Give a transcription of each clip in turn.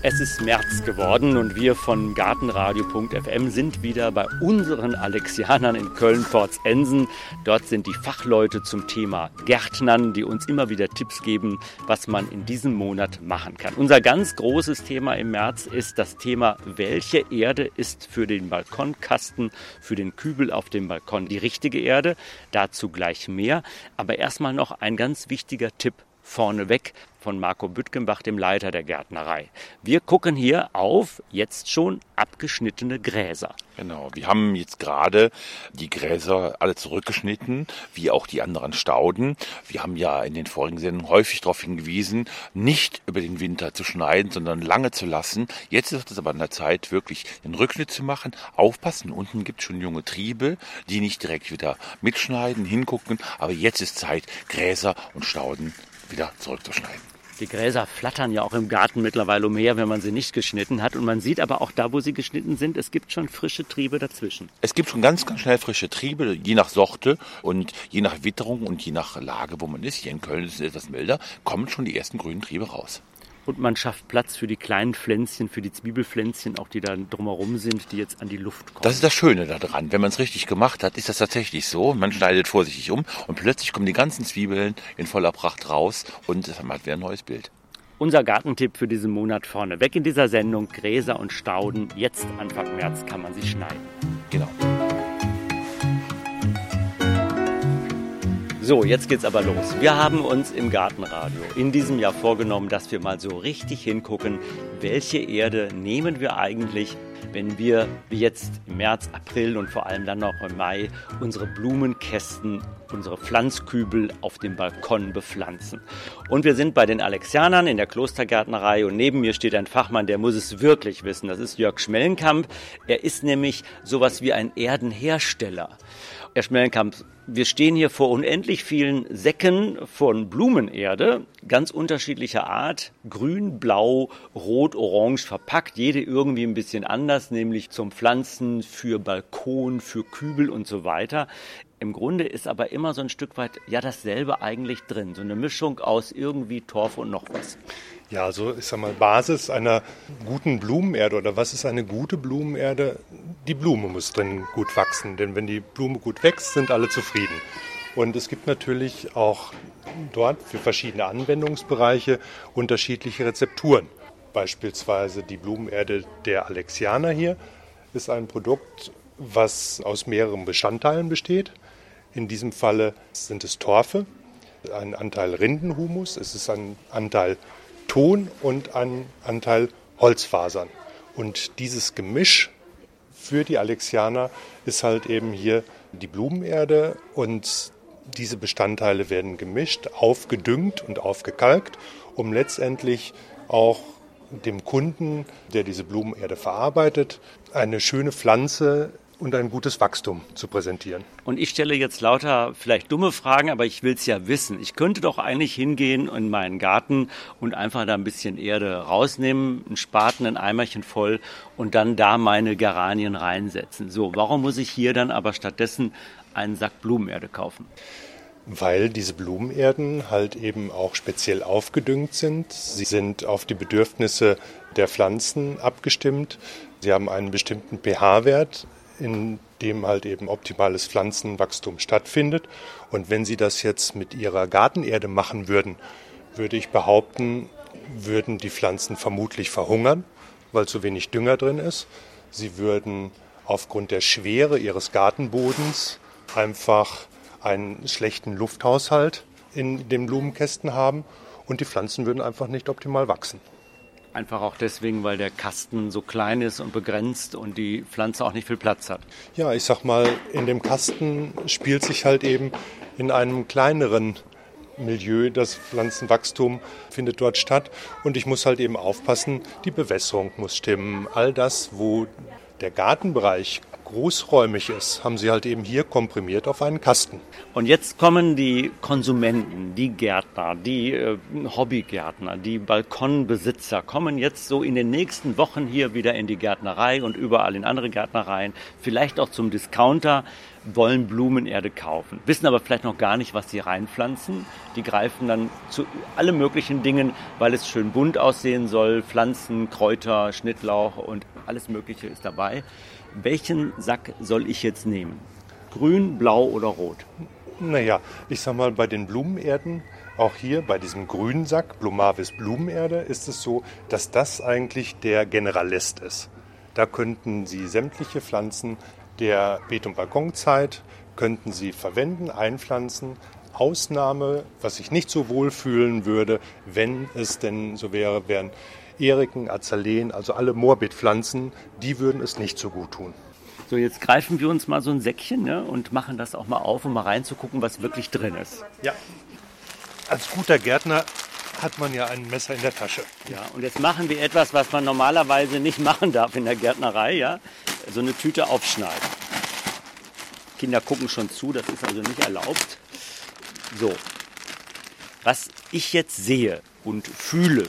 Es ist März geworden und wir von Gartenradio.fm sind wieder bei unseren Alexianern in Köln-Pforzensen. Dort sind die Fachleute zum Thema Gärtnern, die uns immer wieder Tipps geben, was man in diesem Monat machen kann. Unser ganz großes Thema im März ist das Thema, welche Erde ist für den Balkonkasten, für den Kübel auf dem Balkon die richtige Erde. Dazu gleich mehr. Aber erstmal noch ein ganz wichtiger Tipp vorneweg von Marco Büttgenbach, dem Leiter der Gärtnerei. Wir gucken hier auf jetzt schon abgeschnittene Gräser. Genau, wir haben jetzt gerade die Gräser alle zurückgeschnitten, wie auch die anderen Stauden. Wir haben ja in den vorigen Sendungen häufig darauf hingewiesen, nicht über den Winter zu schneiden, sondern lange zu lassen. Jetzt ist es aber an der Zeit, wirklich den Rückschnitt zu machen. Aufpassen, unten gibt es schon junge Triebe, die nicht direkt wieder mitschneiden, hingucken. Aber jetzt ist Zeit, Gräser und Stauden wieder zurückzuschneiden. Die Gräser flattern ja auch im Garten mittlerweile umher, wenn man sie nicht geschnitten hat. Und man sieht aber auch da, wo sie geschnitten sind, es gibt schon frische Triebe dazwischen. Es gibt schon ganz, ganz schnell frische Triebe, je nach Sorte und je nach Witterung und je nach Lage, wo man ist. Hier in Köln ist es etwas milder, kommen schon die ersten grünen Triebe raus. Und man schafft Platz für die kleinen Pflänzchen, für die Zwiebelpflänzchen, auch die da drumherum sind, die jetzt an die Luft kommen. Das ist das Schöne daran. Wenn man es richtig gemacht hat, ist das tatsächlich so. Man schneidet vorsichtig um und plötzlich kommen die ganzen Zwiebeln in voller Pracht raus und man hat wieder ein neues Bild. Unser Gartentipp für diesen Monat vorne weg in dieser Sendung Gräser und Stauden. Jetzt Anfang März kann man sie schneiden. Genau. So, jetzt geht's aber los. Wir haben uns im Gartenradio in diesem Jahr vorgenommen, dass wir mal so richtig hingucken, welche Erde nehmen wir eigentlich, wenn wir wie jetzt im März, April und vor allem dann noch im Mai unsere Blumenkästen, unsere Pflanzkübel auf dem Balkon bepflanzen. Und wir sind bei den Alexianern in der Klostergärtnerei und neben mir steht ein Fachmann, der muss es wirklich wissen. Das ist Jörg Schmellenkamp. Er ist nämlich sowas wie ein Erdenhersteller. Herr Schmellenkamp, wir stehen hier vor unendlich vielen Säcken von Blumenerde, ganz unterschiedlicher Art, grün, blau, rot, orange verpackt, jede irgendwie ein bisschen anders, nämlich zum Pflanzen, für Balkon, für Kübel und so weiter. Im Grunde ist aber immer so ein Stück weit ja dasselbe eigentlich drin, so eine Mischung aus irgendwie Torf und noch was. Ja, also ich sag mal, Basis einer guten Blumenerde oder was ist eine gute Blumenerde? Die Blume muss drin gut wachsen, denn wenn die Blume gut wächst, sind alle zufrieden. Und es gibt natürlich auch dort für verschiedene Anwendungsbereiche unterschiedliche Rezepturen. Beispielsweise die Blumenerde der Alexianer hier ist ein Produkt, was aus mehreren Bestandteilen besteht. In diesem Falle sind es Torfe, ein Anteil Rindenhumus, es ist ein Anteil Ton und ein Anteil Holzfasern. Und dieses Gemisch für die Alexianer ist halt eben hier die Blumenerde und diese Bestandteile werden gemischt, aufgedüngt und aufgekalkt, um letztendlich auch dem Kunden, der diese Blumenerde verarbeitet, eine schöne Pflanze und ein gutes Wachstum zu präsentieren. Und ich stelle jetzt lauter vielleicht dumme Fragen, aber ich will es ja wissen. Ich könnte doch eigentlich hingehen in meinen Garten und einfach da ein bisschen Erde rausnehmen, einen Spaten, ein Eimerchen voll und dann da meine Geranien reinsetzen. So, warum muss ich hier dann aber stattdessen einen Sack Blumenerde kaufen? Weil diese Blumenerden halt eben auch speziell aufgedüngt sind. Sie sind auf die Bedürfnisse der Pflanzen abgestimmt. Sie haben einen bestimmten pH-Wert in dem halt eben optimales Pflanzenwachstum stattfindet. Und wenn Sie das jetzt mit Ihrer Gartenerde machen würden, würde ich behaupten, würden die Pflanzen vermutlich verhungern, weil zu wenig Dünger drin ist. Sie würden aufgrund der Schwere ihres Gartenbodens einfach einen schlechten Lufthaushalt in den Blumenkästen haben und die Pflanzen würden einfach nicht optimal wachsen. Einfach auch deswegen, weil der Kasten so klein ist und begrenzt und die Pflanze auch nicht viel Platz hat. Ja, ich sag mal, in dem Kasten spielt sich halt eben in einem kleineren Milieu, das Pflanzenwachstum findet dort statt und ich muss halt eben aufpassen, die Bewässerung muss stimmen. All das, wo der Gartenbereich großräumig ist, haben sie halt eben hier komprimiert auf einen Kasten. Und jetzt kommen die Konsumenten, die Gärtner, die äh, Hobbygärtner, die Balkonbesitzer, kommen jetzt so in den nächsten Wochen hier wieder in die Gärtnerei und überall in andere Gärtnereien, vielleicht auch zum Discounter, wollen Blumenerde kaufen, wissen aber vielleicht noch gar nicht, was sie reinpflanzen. Die greifen dann zu alle möglichen Dingen, weil es schön bunt aussehen soll, Pflanzen, Kräuter, Schnittlauch und alles Mögliche ist dabei. Welchen Sack soll ich jetzt nehmen? Grün, blau oder rot? Naja, ich sag mal, bei den Blumenerden, auch hier bei diesem grünen Sack, Blumavis Blumenerde, ist es so, dass das eigentlich der Generalist ist. Da könnten Sie sämtliche Pflanzen der Beet- und Balkonzeit könnten Sie verwenden, einpflanzen. Ausnahme, was ich nicht so wohl fühlen würde, wenn es denn so wäre, wären Eriken, Azaleen, also alle Morbidpflanzen, die würden es nicht so gut tun. So, jetzt greifen wir uns mal so ein Säckchen ne, und machen das auch mal auf, um mal reinzugucken, was wirklich drin ist. Ja. Als guter Gärtner hat man ja ein Messer in der Tasche. Ja, und jetzt machen wir etwas, was man normalerweise nicht machen darf in der Gärtnerei, ja? So eine Tüte aufschneiden. Kinder gucken schon zu, das ist also nicht erlaubt. So. Was ich jetzt sehe und fühle,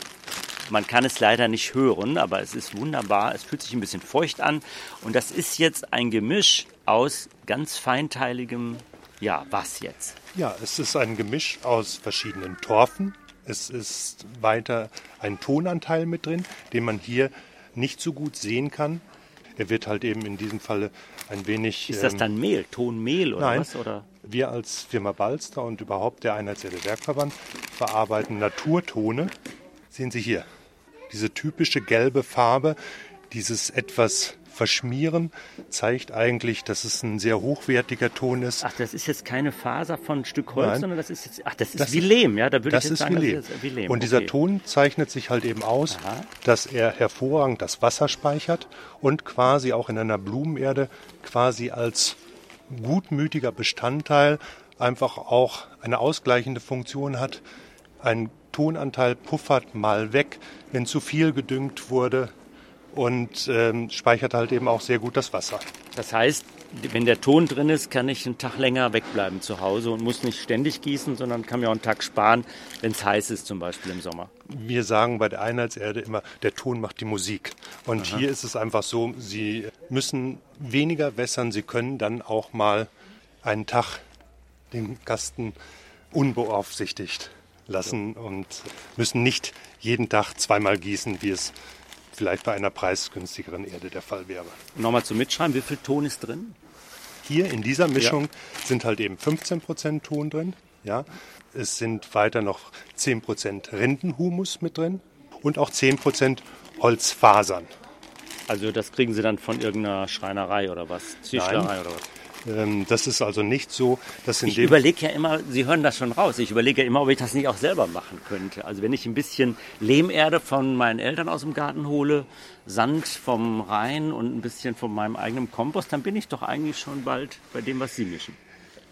man kann es leider nicht hören, aber es ist wunderbar. Es fühlt sich ein bisschen feucht an. Und das ist jetzt ein Gemisch aus ganz feinteiligem, ja, was jetzt? Ja, es ist ein Gemisch aus verschiedenen Torfen. Es ist weiter ein Tonanteil mit drin, den man hier nicht so gut sehen kann. Er wird halt eben in diesem Falle ein wenig. Ist das dann Mehl, Tonmehl oder nein, was? Oder? Wir als Firma Balster und überhaupt der Einheitswerte Werkverband verarbeiten Naturtone. Sehen Sie hier, diese typische gelbe Farbe, dieses etwas Verschmieren zeigt eigentlich, dass es ein sehr hochwertiger Ton ist. Ach, das ist jetzt keine Faser von Stück Holz, Nein. sondern das ist jetzt, ach, das ist Das wie Lehm, ja, da würde ich jetzt sagen, wie das ist wie Lehm. Und dieser okay. Ton zeichnet sich halt eben aus, Aha. dass er hervorragend das Wasser speichert und quasi auch in einer Blumenerde quasi als gutmütiger Bestandteil einfach auch eine ausgleichende Funktion hat. Ein Tonanteil puffert mal weg, wenn zu viel gedüngt wurde und ähm, speichert halt eben auch sehr gut das Wasser. Das heißt, wenn der Ton drin ist, kann ich einen Tag länger wegbleiben zu Hause und muss nicht ständig gießen, sondern kann mir auch einen Tag sparen, wenn es heiß ist, zum Beispiel im Sommer. Wir sagen bei der Einheitserde immer, der Ton macht die Musik. Und hier ist es einfach so, Sie müssen weniger wässern, Sie können dann auch mal einen Tag den Kasten unbeaufsichtigt lassen und müssen nicht jeden Tag zweimal gießen, wie es vielleicht bei einer preisgünstigeren Erde der Fall wäre. Nochmal zum Mitschreiben, wie viel Ton ist drin? Hier in dieser Mischung sind halt eben 15% Ton drin. Ja. Es sind weiter noch 10% Rindenhumus mit drin und auch 10% Holzfasern. Also das kriegen Sie dann von irgendeiner Schreinerei oder was? Tischlerei oder was? Ähm, das ist also nicht so, dass in Ich dem überlege ja immer, Sie hören das schon raus, ich überlege ja immer, ob ich das nicht auch selber machen könnte. Also wenn ich ein bisschen Lehmerde von meinen Eltern aus dem Garten hole, Sand vom Rhein und ein bisschen von meinem eigenen Kompost, dann bin ich doch eigentlich schon bald bei dem, was Sie mischen.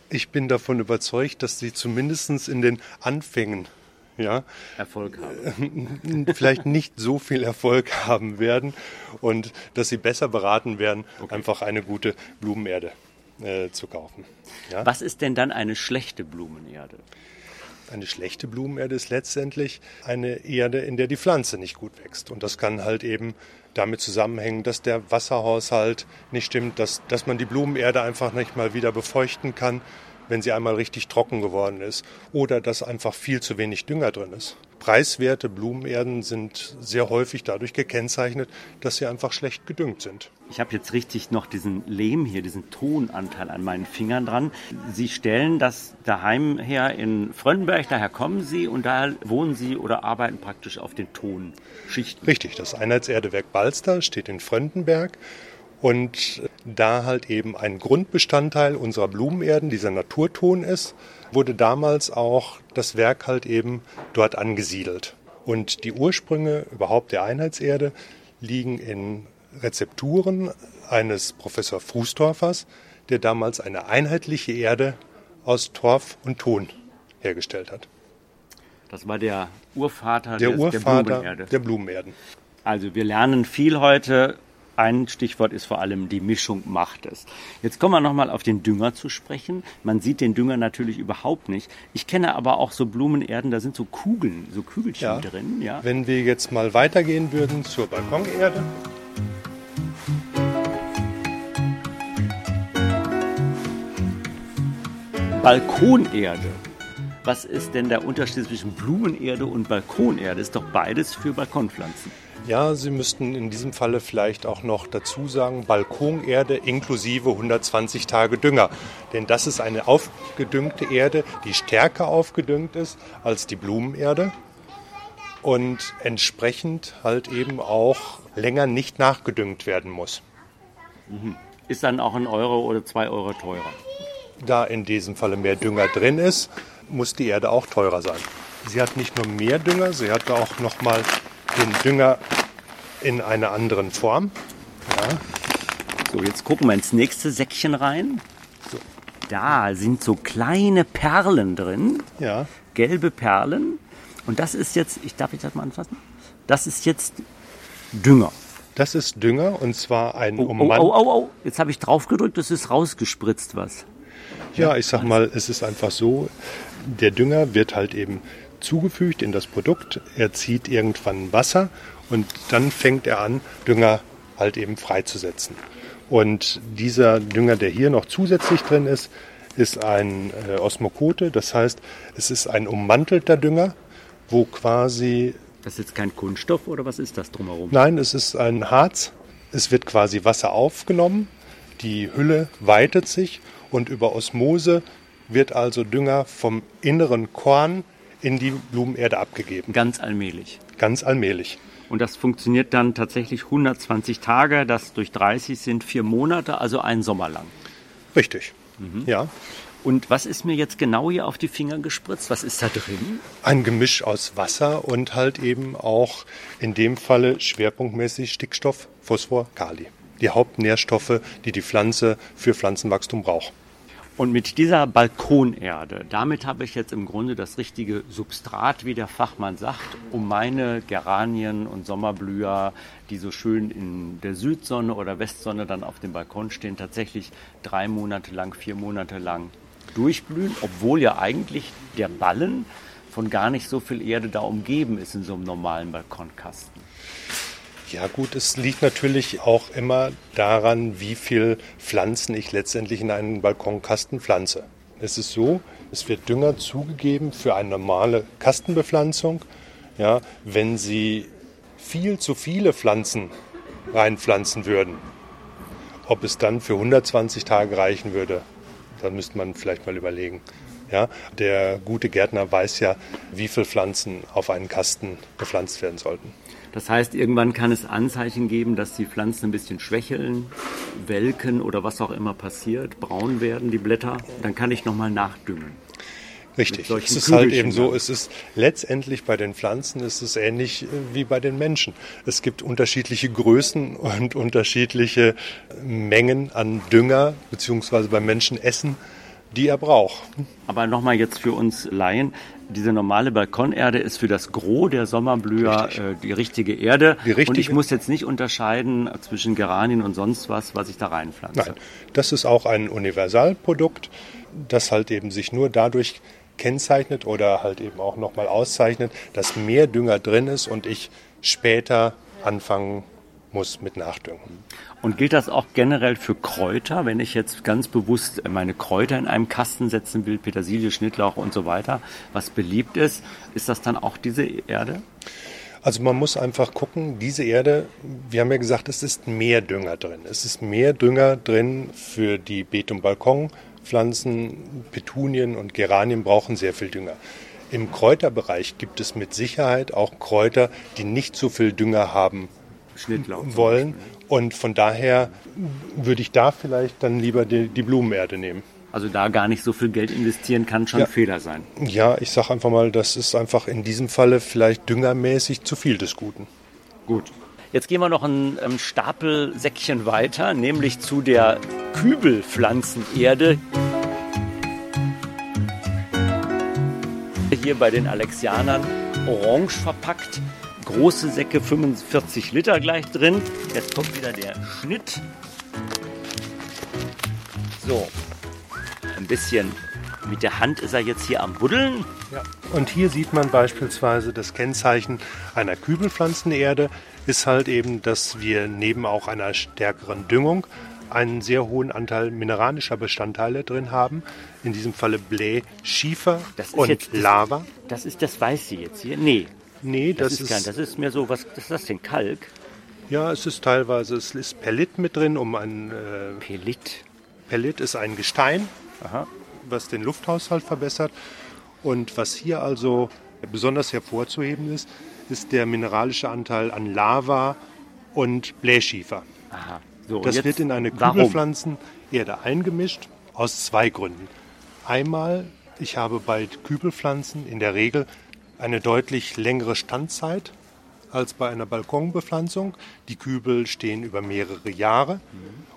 ich bin davon überzeugt, dass sie zumindest in den Anfängen ja, Erfolg habe. vielleicht nicht so viel Erfolg haben werden und dass sie besser beraten werden, einfach eine gute Blumenerde äh, zu kaufen. Ja? Was ist denn dann eine schlechte Blumenerde? Eine schlechte Blumenerde ist letztendlich eine Erde, in der die Pflanze nicht gut wächst. Und das kann halt eben damit zusammenhängen, dass der Wasserhaushalt nicht stimmt, dass, dass man die Blumenerde einfach nicht mal wieder befeuchten kann, wenn sie einmal richtig trocken geworden ist. Oder dass einfach viel zu wenig Dünger drin ist. Preiswerte Blumenerden sind sehr häufig dadurch gekennzeichnet, dass sie einfach schlecht gedüngt sind. Ich habe jetzt richtig noch diesen Lehm hier, diesen Tonanteil an meinen Fingern dran. Sie stellen das daheim her in Fröndenberg, daher kommen Sie und da wohnen Sie oder arbeiten praktisch auf den Tonschichten. Richtig, das Einheitserdewerk Balster steht in Fröndenberg und da halt eben ein Grundbestandteil unserer Blumenerden, dieser Naturton ist, wurde damals auch das Werk halt eben dort angesiedelt. Und die Ursprünge überhaupt der Einheitserde liegen in Rezepturen eines Professor Frustorfers, der damals eine einheitliche Erde aus Torf und Ton hergestellt hat. Das war der Urvater Der des, Urvater der Blumenerde. der Blumenerden. Also wir lernen viel heute ein Stichwort ist vor allem die Mischung macht es. Jetzt kommen wir nochmal auf den Dünger zu sprechen. Man sieht den Dünger natürlich überhaupt nicht. Ich kenne aber auch so Blumenerden, da sind so Kugeln, so Kügelchen Ja. drin. Ja. Wenn wir jetzt mal weitergehen würden zur Balkonerde, Balkonerde. Was ist denn der Unterschied zwischen Blumenerde und Balkonerde? Ist doch beides für Balkonpflanzen. Ja, Sie müssten in diesem Falle vielleicht auch noch dazu sagen, Balkonerde inklusive 120 Tage Dünger. Denn das ist eine aufgedüngte Erde, die stärker aufgedüngt ist als die Blumenerde und entsprechend halt eben auch länger nicht nachgedüngt werden muss. Ist dann auch ein Euro oder zwei Euro teurer. Da in diesem Falle mehr Dünger drin ist, muss die Erde auch teurer sein. Sie hat nicht nur mehr Dünger, sie hat auch noch mal den Dünger in einer anderen Form. So, jetzt gucken wir ins nächste Säckchen rein. So, da sind so kleine Perlen drin, Ja, gelbe Perlen. Und das ist jetzt, ich darf ich das mal anfassen? Das ist jetzt Dünger. das ist Dünger und zwar ein Oh, oh, Ummann. oh, oh, oh. Jetzt habe ich drauf gedrückt, es ist rausgespritzt was. Ja, ich sag mal, es ist einfach so, der Dünger wird halt eben zugefügt in das Produkt, er zieht irgendwann Wasser und dann fängt er an, Dünger halt eben freizusetzen. Und dieser Dünger, der hier noch zusätzlich drin ist, ist ein äh, Osmokote, das heißt, es ist ein ummantelter Dünger, wo quasi Das ist jetzt kein Kunststoff oder was ist das drumherum? Nein, es ist ein Harz. Es wird quasi Wasser aufgenommen, die Hülle weitet sich und über Osmose wird also Dünger vom inneren Korn in die Blumenerde abgegeben. Ganz allmählich. Ganz allmählich. Und das funktioniert dann tatsächlich 120 Tage, das durch 30 sind vier Monate, also ein Sommer lang. Richtig. Ja. Und was ist mir jetzt genau hier auf die Finger gespritzt? Was ist da drin? Ein Gemisch aus Wasser und halt eben auch in dem Falle schwerpunktmäßig Stickstoff, Phosphor, Kali. Die Hauptnährstoffe, die die Pflanze für Pflanzenwachstum braucht. Und mit dieser Balkonerde, damit habe ich jetzt im Grunde das richtige Substrat, wie der Fachmann sagt, um meine Geranien und Sommerblüher, die so schön in der Südsonne oder Westsonne dann auf dem Balkon stehen, tatsächlich drei Monate lang, vier Monate lang durchblühen, obwohl ja eigentlich der Ballen von gar nicht so viel Erde da umgeben ist in so einem normalen Balkonkasten. Ja gut, es liegt natürlich auch immer daran, wie viel Pflanzen ich letztendlich in einen Balkonkasten pflanze. Es ist so, es wird Dünger zugegeben für eine normale Kastenbepflanzung. Ja, wenn Sie viel zu viele Pflanzen reinpflanzen würden, ob es dann für 120 Tage reichen würde, da müsste man vielleicht mal überlegen. Ja, der gute Gärtner weiß ja, wie viele Pflanzen auf einen Kasten gepflanzt werden sollten. Das heißt, irgendwann kann es Anzeichen geben, dass die Pflanzen ein bisschen schwächeln, welken oder was auch immer passiert, braun werden die Blätter. Dann kann ich nochmal nachdüngen. Richtig. Es ist halt eben so, es ist letztendlich bei den Pflanzen ist es ähnlich äh, wie bei den Menschen. Es gibt unterschiedliche Größen und unterschiedliche Mengen an Dünger beziehungsweise beim Menschen Essen, die er braucht. Aber nochmal jetzt für uns Laien, diese normale Balkonerde ist für das Gros der Sommerblüher Richtig. äh, die richtige Erde. Die richtige- Und ich muss jetzt nicht unterscheiden zwischen Geranien und sonst was, was ich da reinpflanze. Nein, das ist auch ein Universalprodukt, das halt eben sich nur dadurch kennzeichnet oder halt eben auch nochmal auszeichnet, dass mehr Dünger drin ist und ich später anfangen muss mit Nachdüngen. Und gilt das auch generell für Kräuter, wenn ich jetzt ganz bewusst meine Kräuter in einem Kasten setzen will, Petersilie, Schnittlauch und so weiter, was beliebt ist, ist das dann auch diese Erde? Also man muss einfach gucken, diese Erde, wir haben ja gesagt, es ist mehr Dünger drin. Es ist mehr Dünger drin für die Beet- und Balkonpflanzen. Petunien und Geranien brauchen sehr viel Dünger. Im Kräuterbereich gibt es mit Sicherheit auch Kräuter, die nicht so viel Dünger haben wollen. Und von daher würde ich da vielleicht dann lieber die, die Blumenerde nehmen. Also da gar nicht so viel Geld investieren kann schon Ja. ein Fehler sein. Ja, ich sage einfach mal, das ist einfach in diesem Falle vielleicht düngermäßig zu viel des Guten. Gut. Jetzt gehen wir noch ein ähm, Stapelsäckchen weiter, nämlich zu der Kübelpflanzenerde. Hier bei den Alexianern orange verpackt. Große Säcke, 45 Liter gleich drin. Jetzt kommt wieder der Schnitt. So, ein bisschen mit der Hand ist er jetzt hier am Buddeln. Ja. Und hier sieht man beispielsweise das Kennzeichen einer Kübelpflanzenerde ist halt eben, dass wir neben auch einer stärkeren Düngung einen sehr hohen Anteil mineralischer Bestandteile drin haben. In diesem Falle Blä, Schiefer und jetzt, Lava. Das ist das Weiße jetzt hier? Nee. Nee, das, das, ist, kein, das ist mehr so, was was ist das denn? Kalk? Ja, es ist teilweise, es ist Pellit mit drin, um ein. Äh, Pellit. Pellit ist ein Gestein, Aha. was den Lufthaushalt verbessert. Und was hier also besonders hervorzuheben ist, ist der mineralische Anteil an Lava und Blähschiefer. Aha. So, Das wird in eine? Kübelpflanzenerde eingemischt aus zwei Gründen. Einmal, ich habe bei Kübelpflanzen in der Regel eine deutlich längere Standzeit als bei einer Balkonbepflanzung. Die Kübel stehen über mehrere Jahre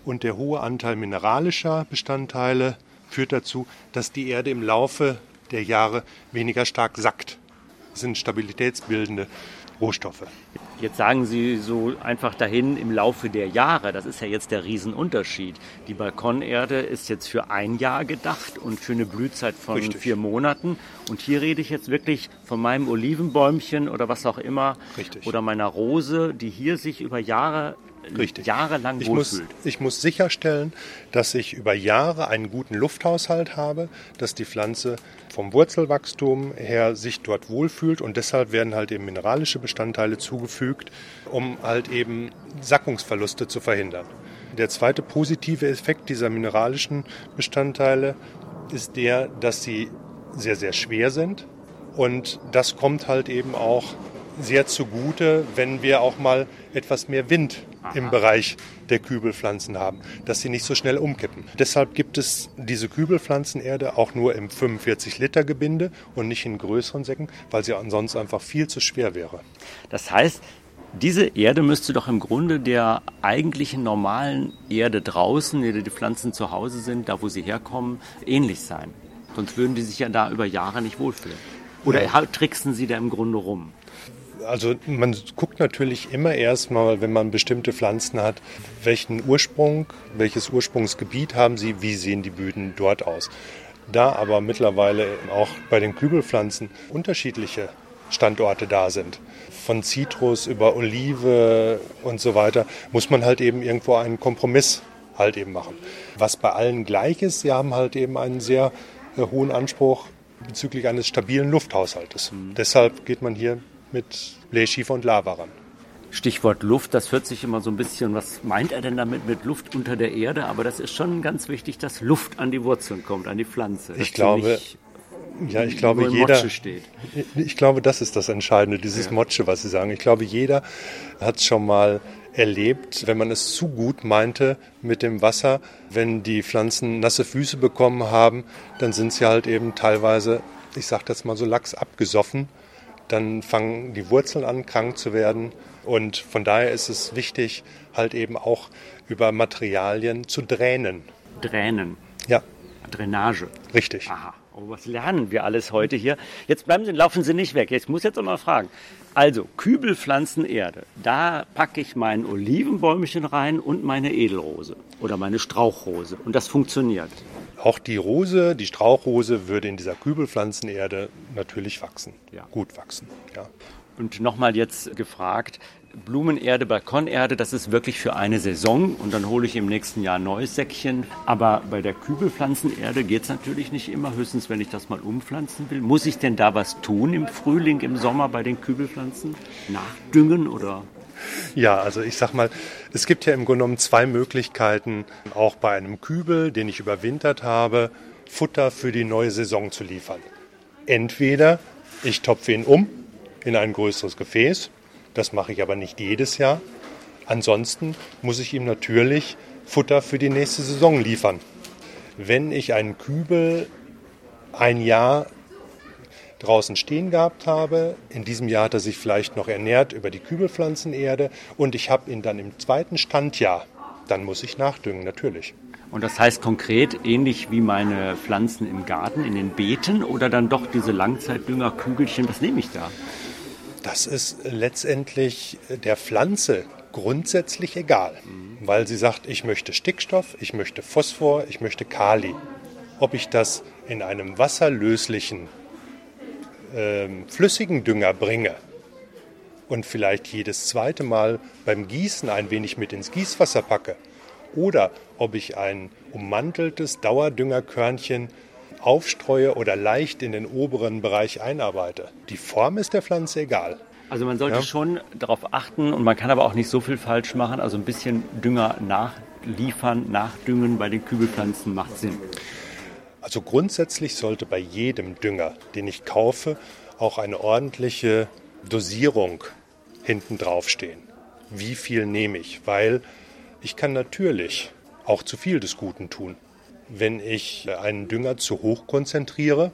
und der hohe Anteil mineralischer Bestandteile führt dazu, dass die Erde im Laufe der Jahre weniger stark sackt. Das sind stabilitätsbildende Rohstoffe. Jetzt sagen Sie so einfach dahin im Laufe der Jahre. Das ist ja jetzt der Riesenunterschied. Die Balkonerde ist jetzt für ein Jahr gedacht und für eine Blühzeit von Richtig. vier Monaten. Und hier rede ich jetzt wirklich von meinem Olivenbäumchen oder was auch immer Richtig. oder meiner Rose, die hier sich über Jahre Richtig. jahrelang ich muss, ich muss sicherstellen, dass ich über Jahre einen guten Lufthaushalt habe, dass die Pflanze vom Wurzelwachstum her sich dort wohlfühlt und deshalb werden halt eben mineralische Bestandteile zugefügt, um halt eben Sackungsverluste zu verhindern. Der zweite positive Effekt dieser mineralischen Bestandteile ist der, dass sie sehr, sehr schwer sind und das kommt halt eben auch sehr zugute, wenn wir auch mal etwas mehr Wind im Bereich der Kübelpflanzen haben, dass sie nicht so schnell umkippen. Deshalb gibt es diese Kübelpflanzenerde auch nur im 45 Liter Gebinde und nicht in größeren Säcken, weil sie ansonsten einfach viel zu schwer wäre. Das heißt, diese Erde müsste doch im Grunde der eigentlichen normalen Erde draußen, in der die Pflanzen zu Hause sind, da wo sie herkommen, ähnlich sein. Sonst würden die sich ja da über Jahre nicht wohlfühlen. Oder Ja. tricksen sie da im Grunde rum? Also man guckt natürlich immer erstmal, wenn man bestimmte Pflanzen hat, welchen Ursprung, welches Ursprungsgebiet haben sie, wie sehen die Böden dort aus. Da aber mittlerweile auch bei den Kübelpflanzen unterschiedliche Standorte da sind, von Zitrus über Olive und so weiter, muss man halt eben irgendwo einen Kompromiss halt eben machen. Was bei allen gleich ist, sie haben halt eben einen sehr äh, hohen Anspruch bezüglich eines stabilen Lufthaushaltes. Deshalb geht man hier mit Blähschiefer und Lava ran. Stichwort Luft, das hört sich immer so ein bisschen, was meint er denn damit mit Luft unter der Erde? Aber das ist schon ganz wichtig, dass Luft an die Wurzeln kommt, an die Pflanze. sie glaube, Ja, ich glaube, jeder. Ich glaube, das ist das Entscheidende, dieses Motsche, was Sie sagen. Ich glaube, jeder hat es schon mal erlebt, wenn man es zu gut meinte mit dem Wasser. Wenn die Pflanzen nasse Füße bekommen haben, dann sind sie halt eben teilweise, ich sage das mal so lax, abgesoffen. Dann fangen die Wurzeln an, krank zu werden. Und von daher ist es wichtig, halt eben auch über Materialien zu dränen. Dränen, Ja, Drainage. richtig. Aha. Oh, was lernen wir alles heute hier? Jetzt bleiben Sie, laufen Sie nicht weg. Ich muss jetzt noch mal fragen. Also, Kübelpflanzenerde. Da packe ich mein Olivenbäumchen rein und meine Edelrose oder meine Strauchrose. Und das funktioniert. Auch die Rose, die Strauchrose würde in dieser Kübelpflanzenerde natürlich wachsen. Ja. Gut wachsen. Ja. Und nochmal jetzt gefragt, Blumenerde, Balkonerde, das ist wirklich für eine Saison und dann hole ich im nächsten Jahr ein neues Säckchen. Aber bei der Kübelpflanzenerde geht es natürlich nicht immer, höchstens wenn ich das mal umpflanzen will. Muss ich denn da was tun im Frühling, im Sommer bei den Kübelpflanzen? Nachdüngen oder? ja, also ich sag mal, es gibt ja im Grunde genommen zwei Möglichkeiten, auch bei einem Kübel, den ich überwintert habe, Futter für die neue Saison zu liefern. Entweder ich topfe ihn um in ein größeres Gefäß, das mache ich aber nicht jedes Jahr. Ansonsten muss ich ihm natürlich Futter für die nächste Saison liefern. Wenn ich einen Kübel ein Jahr draußen stehen gehabt habe, in diesem Jahr hat er sich vielleicht noch ernährt über die Kübelpflanzenerde und ich habe ihn dann im zweiten Standjahr, dann muss ich nachdüngen, natürlich. Und das heißt konkret ähnlich wie meine Pflanzen im Garten, in den Beeten oder dann doch diese Langzeitdüngerkügelchen, was nehme ich da? Das ist letztendlich der Pflanze grundsätzlich egal, weil sie sagt, ich möchte Stickstoff, ich möchte Phosphor, ich möchte Kali. Ob ich das in einem wasserlöslichen, äh, flüssigen Dünger bringe und vielleicht jedes zweite Mal beim Gießen ein wenig mit ins Gießwasser packe oder ob ich ein ummanteltes Dauerdüngerkörnchen aufstreue oder leicht in den oberen Bereich einarbeite. Die Form ist der Pflanze egal. Also man sollte ja. schon darauf achten und man kann aber auch nicht so viel falsch machen. Also ein bisschen Dünger nachliefern, nachdüngen bei den Kübelpflanzen macht Sinn. Also grundsätzlich sollte bei jedem Dünger, den ich kaufe, auch eine ordentliche Dosierung hinten drauf stehen. Wie viel nehme ich? Weil ich kann natürlich auch zu viel des Guten tun. Wenn ich einen Dünger zu hoch konzentriere,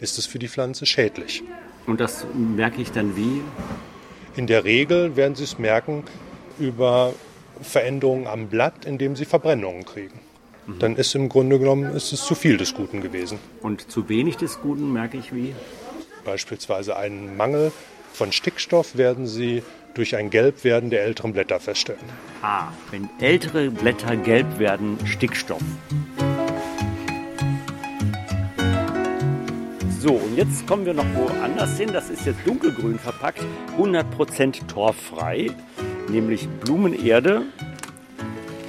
ist es für die Pflanze schädlich. Und das merke ich dann wie? In der Regel werden Sie es merken über Veränderungen am Blatt, indem Sie Verbrennungen kriegen. Mhm. Dann ist im Grunde genommen ist es zu viel des Guten gewesen. Und zu wenig des Guten merke ich wie? Beispielsweise einen Mangel von Stickstoff werden Sie durch ein Gelbwerden der älteren Blätter feststellen. Ah, wenn ältere Blätter gelb werden, Stickstoff. So, und jetzt kommen wir noch woanders hin. Das ist jetzt dunkelgrün verpackt, 100% torffrei, nämlich Blumenerde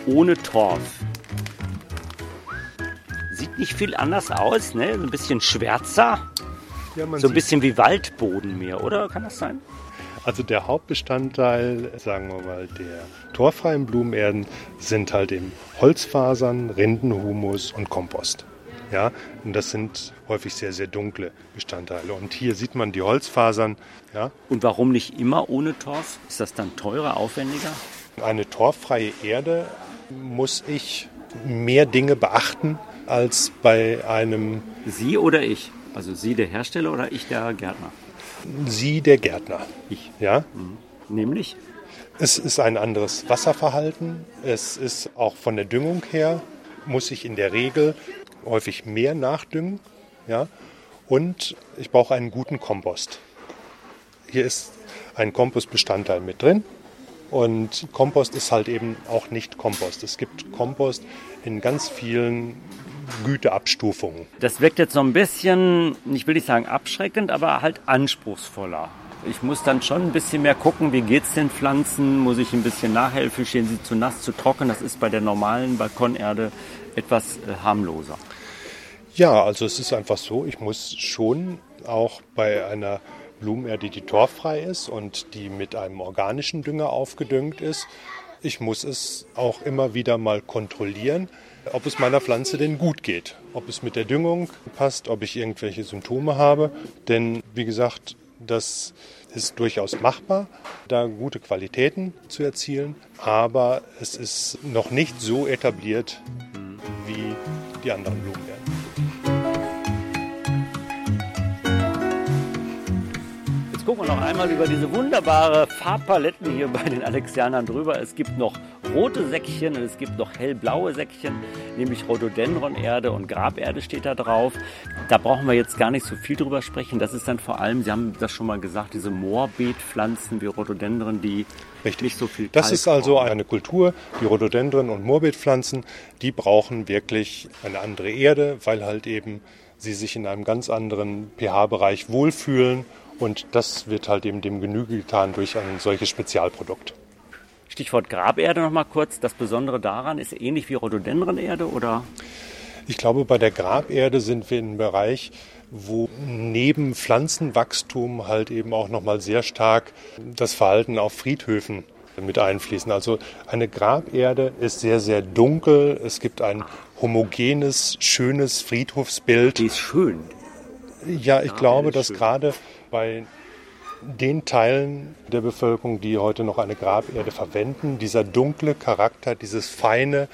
ohne Torf. Sieht nicht viel anders aus, ne? Ein bisschen schwärzer. Ja, so ein bisschen wie Waldboden mehr, oder? Kann das sein? Also der Hauptbestandteil, sagen wir mal, der torfreien Blumenerden sind halt eben Holzfasern, Rindenhumus und Kompost. Ja, und das sind häufig sehr, sehr dunkle Bestandteile. Und hier sieht man die Holzfasern. Ja. Und warum nicht immer ohne Torf? Ist das dann teurer, aufwendiger? Eine torffreie Erde muss ich mehr Dinge beachten als bei einem. Sie oder ich? Also Sie der Hersteller oder ich der Gärtner? Sie der Gärtner. Ich. Ja. Mhm. Nämlich? Es ist ein anderes Wasserverhalten. Es ist auch von der Düngung her, muss ich in der Regel häufig mehr nachdüngen. Ja? Und ich brauche einen guten Kompost. Hier ist ein Kompostbestandteil mit drin. Und Kompost ist halt eben auch nicht Kompost. Es gibt Kompost in ganz vielen Güteabstufungen. Das wirkt jetzt so ein bisschen, ich will nicht sagen abschreckend, aber halt anspruchsvoller. Ich muss dann schon ein bisschen mehr gucken, wie geht es den Pflanzen, muss ich ein bisschen nachhelfen, stehen sie zu nass, zu trocken. Das ist bei der normalen Balkonerde etwas äh, harmloser. Ja, also es ist einfach so, ich muss schon auch bei einer Blumenerde, die torffrei ist und die mit einem organischen Dünger aufgedüngt ist, ich muss es auch immer wieder mal kontrollieren, ob es meiner Pflanze denn gut geht, ob es mit der Düngung passt, ob ich irgendwelche Symptome habe. Denn wie gesagt, das ist durchaus machbar, da gute Qualitäten zu erzielen, aber es ist noch nicht so etabliert wie die anderen Blumenerde. Jetzt gucken wir noch einmal über diese wunderbare Farbpaletten hier bei den Alexianern drüber. Es gibt noch rote Säckchen und es gibt noch hellblaue Säckchen, nämlich Rhododendronerde und Graberde steht da drauf. Da brauchen wir jetzt gar nicht so viel drüber sprechen. Das ist dann vor allem, Sie haben das schon mal gesagt, diese Moorbeetpflanzen wie Rhododendron, die Richtig. nicht so viel Das ist also eine Kultur, die Rhododendron und Moorbeetpflanzen, die brauchen wirklich eine andere Erde, weil halt eben sie sich in einem ganz anderen pH-Bereich wohlfühlen und das wird halt eben dem Genüge getan durch ein solches Spezialprodukt. Stichwort Graberde noch mal kurz. Das Besondere daran ist ähnlich wie Rhododendronerde oder? Ich glaube, bei der Graberde sind wir in einem Bereich, wo neben Pflanzenwachstum halt eben auch noch mal sehr stark das Verhalten auf Friedhöfen mit einfließen. Also eine Graberde ist sehr, sehr dunkel. Es gibt ein homogenes, schönes Friedhofsbild. Die ist schön. Ja, ich ja, glaube, dass schön. gerade bei den Teilen der Bevölkerung, die heute noch eine Graberde verwenden, dieser dunkle Charakter, dieses feine,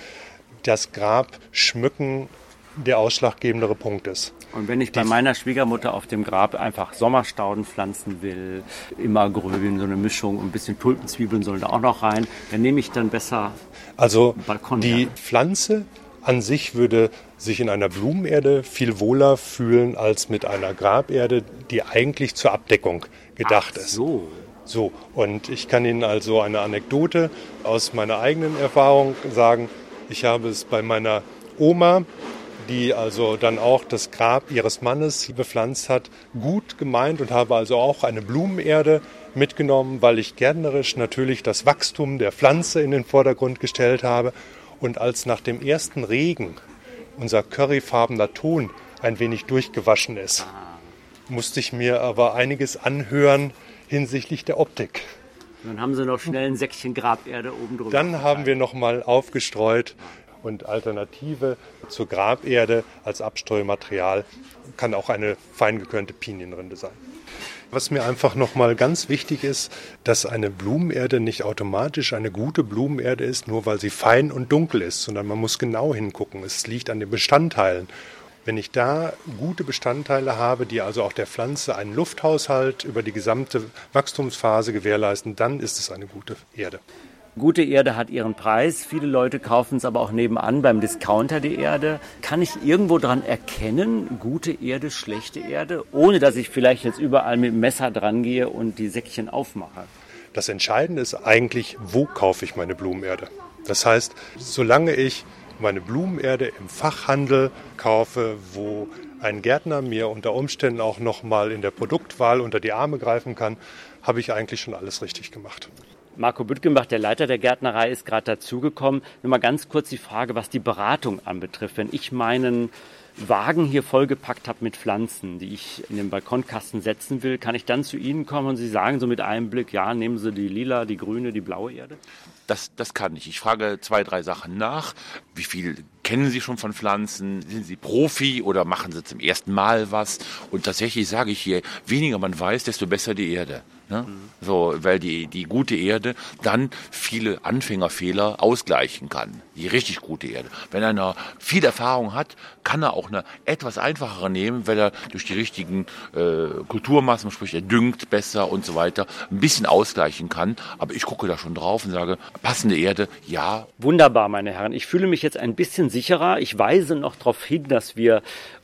das Grab schmücken der ausschlaggebendere Punkt ist. Und wenn ich bei meiner Schwiegermutter auf dem Grab einfach Sommerstauden pflanzen will, immer grün, so eine Mischung, ein bisschen Tulpenzwiebeln sollen da auch noch rein, dann nehme ich dann besser Also Balkon die Pflanze an sich würde sich in einer Blumenerde viel wohler fühlen als mit einer Graberde, die eigentlich zur Abdeckung gedacht Ach ist. so. So, und ich kann Ihnen also eine Anekdote aus meiner eigenen Erfahrung sagen. Ich habe es bei meiner Oma, die also dann auch das Grab ihres Mannes bepflanzt hat, gut gemeint und habe also auch eine Blumenerde mitgenommen, weil ich gärtnerisch natürlich das Wachstum der Pflanze in den Vordergrund gestellt habe. Und als nach dem ersten Regen unser curryfarbener Ton ein wenig durchgewaschen ist, musste ich mir aber einiges anhören hinsichtlich der Optik. Dann haben sie noch schnell ein Säckchen Graberde oben drüber. Dann haben wir nochmal aufgestreut und Alternative zur Graberde als Abstreumaterial kann auch eine feingekörnte Pinienrinde sein. Was mir einfach nochmal ganz wichtig ist, dass eine Blumenerde nicht automatisch eine gute Blumenerde ist, nur weil sie fein und dunkel ist, sondern man muss genau hingucken. Es liegt an den Bestandteilen. Wenn ich da gute Bestandteile habe, die also auch der Pflanze einen Lufthaushalt über die gesamte Wachstumsphase gewährleisten, dann ist es eine gute Erde. Gute Erde hat ihren Preis. Viele Leute kaufen es aber auch nebenan beim Discounter die Erde. Kann ich irgendwo dran erkennen, gute Erde, schlechte Erde, ohne dass ich vielleicht jetzt überall mit dem Messer dran gehe und die Säckchen aufmache? Das Entscheidende ist eigentlich, wo kaufe ich meine Blumenerde. Das heißt, solange ich meine Blumenerde im Fachhandel kaufe, wo ein Gärtner mir unter Umständen auch noch mal in der Produktwahl unter die Arme greifen kann, habe ich eigentlich schon alles richtig gemacht. Marco Büttgenbach, der Leiter der Gärtnerei, ist gerade dazugekommen. Nur mal ganz kurz die Frage, was die Beratung anbetrifft. Wenn ich meinen Wagen hier vollgepackt habe mit Pflanzen, die ich in den Balkonkasten setzen will, kann ich dann zu Ihnen kommen und Sie sagen so mit einem Blick, ja, nehmen Sie die lila, die grüne, die blaue Erde? Das, das kann ich. Ich frage zwei, drei Sachen nach. Wie viel kennen Sie schon von Pflanzen? Sind Sie Profi oder machen Sie zum ersten Mal was? Und tatsächlich sage ich je weniger man weiß, desto besser die Erde. Ne? So, weil die, die gute Erde dann viele Anfängerfehler ausgleichen kann. Die richtig gute Erde. Wenn einer viel Erfahrung hat, kann er auch eine etwas einfachere nehmen, weil er durch die richtigen äh, Kulturmassen, sprich er düngt besser und so weiter, ein bisschen ausgleichen kann. Aber ich gucke da schon drauf und sage, passende Erde, ja. Wunderbar, meine Herren. Ich fühle mich jetzt ein bisschen sicherer. Ich weise noch darauf hin, dass wir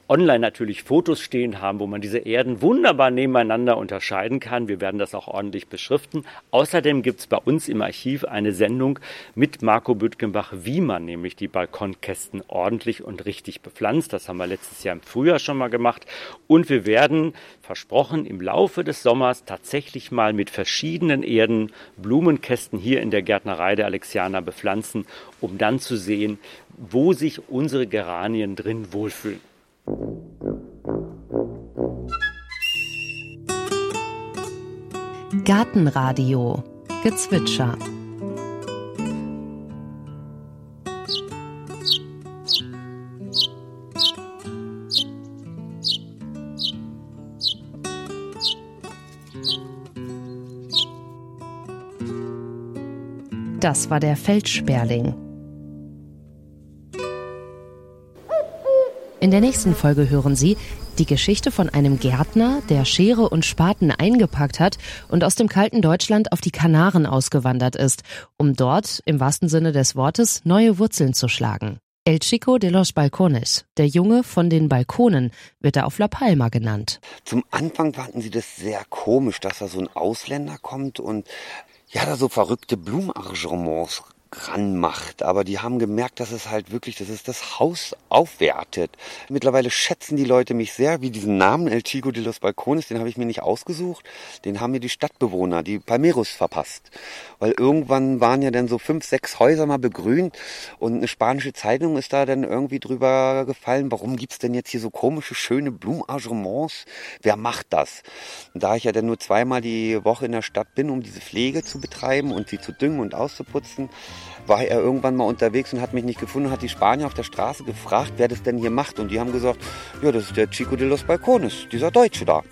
online natürlich Fotos stehen haben, wo man diese Erden wunderbar nebeneinander unterscheiden kann. Wir werden das auch ordentlich beschriften. Außerdem gibt es bei uns im Archiv eine Sendung mit Marco Büttgenbach, wie man nämlich die Balkonkästen ordentlich und richtig bepflanzt. Das haben wir letztes Jahr im Frühjahr schon mal gemacht. Und wir werden, versprochen, im Laufe des Sommers tatsächlich mal mit verschiedenen Erden Blumenkästen hier in der Gärtnerei der Alexianer bepflanzen, um dann zu sehen, wo sich unsere Geranien drin wohlfühlen. Gartenradio Gezwitscher Das war der Feldsperling. In der nächsten Folge hören Sie die Geschichte von einem Gärtner, der Schere und Spaten eingepackt hat und aus dem kalten Deutschland auf die Kanaren ausgewandert ist, um dort, im wahrsten Sinne des Wortes, neue Wurzeln zu schlagen. El Chico de los Balcones, der Junge von den Balkonen, wird er auf La Palma genannt. Zum Anfang fanden sie das sehr komisch, dass da so ein Ausländer kommt und ja, da so verrückte Blumenarrangements ranmacht. Aber die haben gemerkt, dass es halt wirklich, dass es das Haus aufwertet. Mittlerweile schätzen die Leute mich sehr, wie diesen Namen El Chico de los Balcones, den habe ich mir nicht ausgesucht. Den haben mir die Stadtbewohner, die Palmeros verpasst. Weil irgendwann waren ja dann so fünf, sechs Häuser mal begrünt und eine spanische Zeitung ist da dann irgendwie drüber gefallen, warum gibt's denn jetzt hier so komische, schöne Blumenarrangements? Wer macht das? Und da ich ja dann nur zweimal die Woche in der Stadt bin, um diese Pflege zu betreiben und sie zu düngen und auszuputzen, war er irgendwann mal unterwegs und hat mich nicht gefunden, hat die Spanier auf der Straße gefragt, wer das denn hier macht. Und die haben gesagt, ja, das ist der Chico de los Balcones, dieser Deutsche da.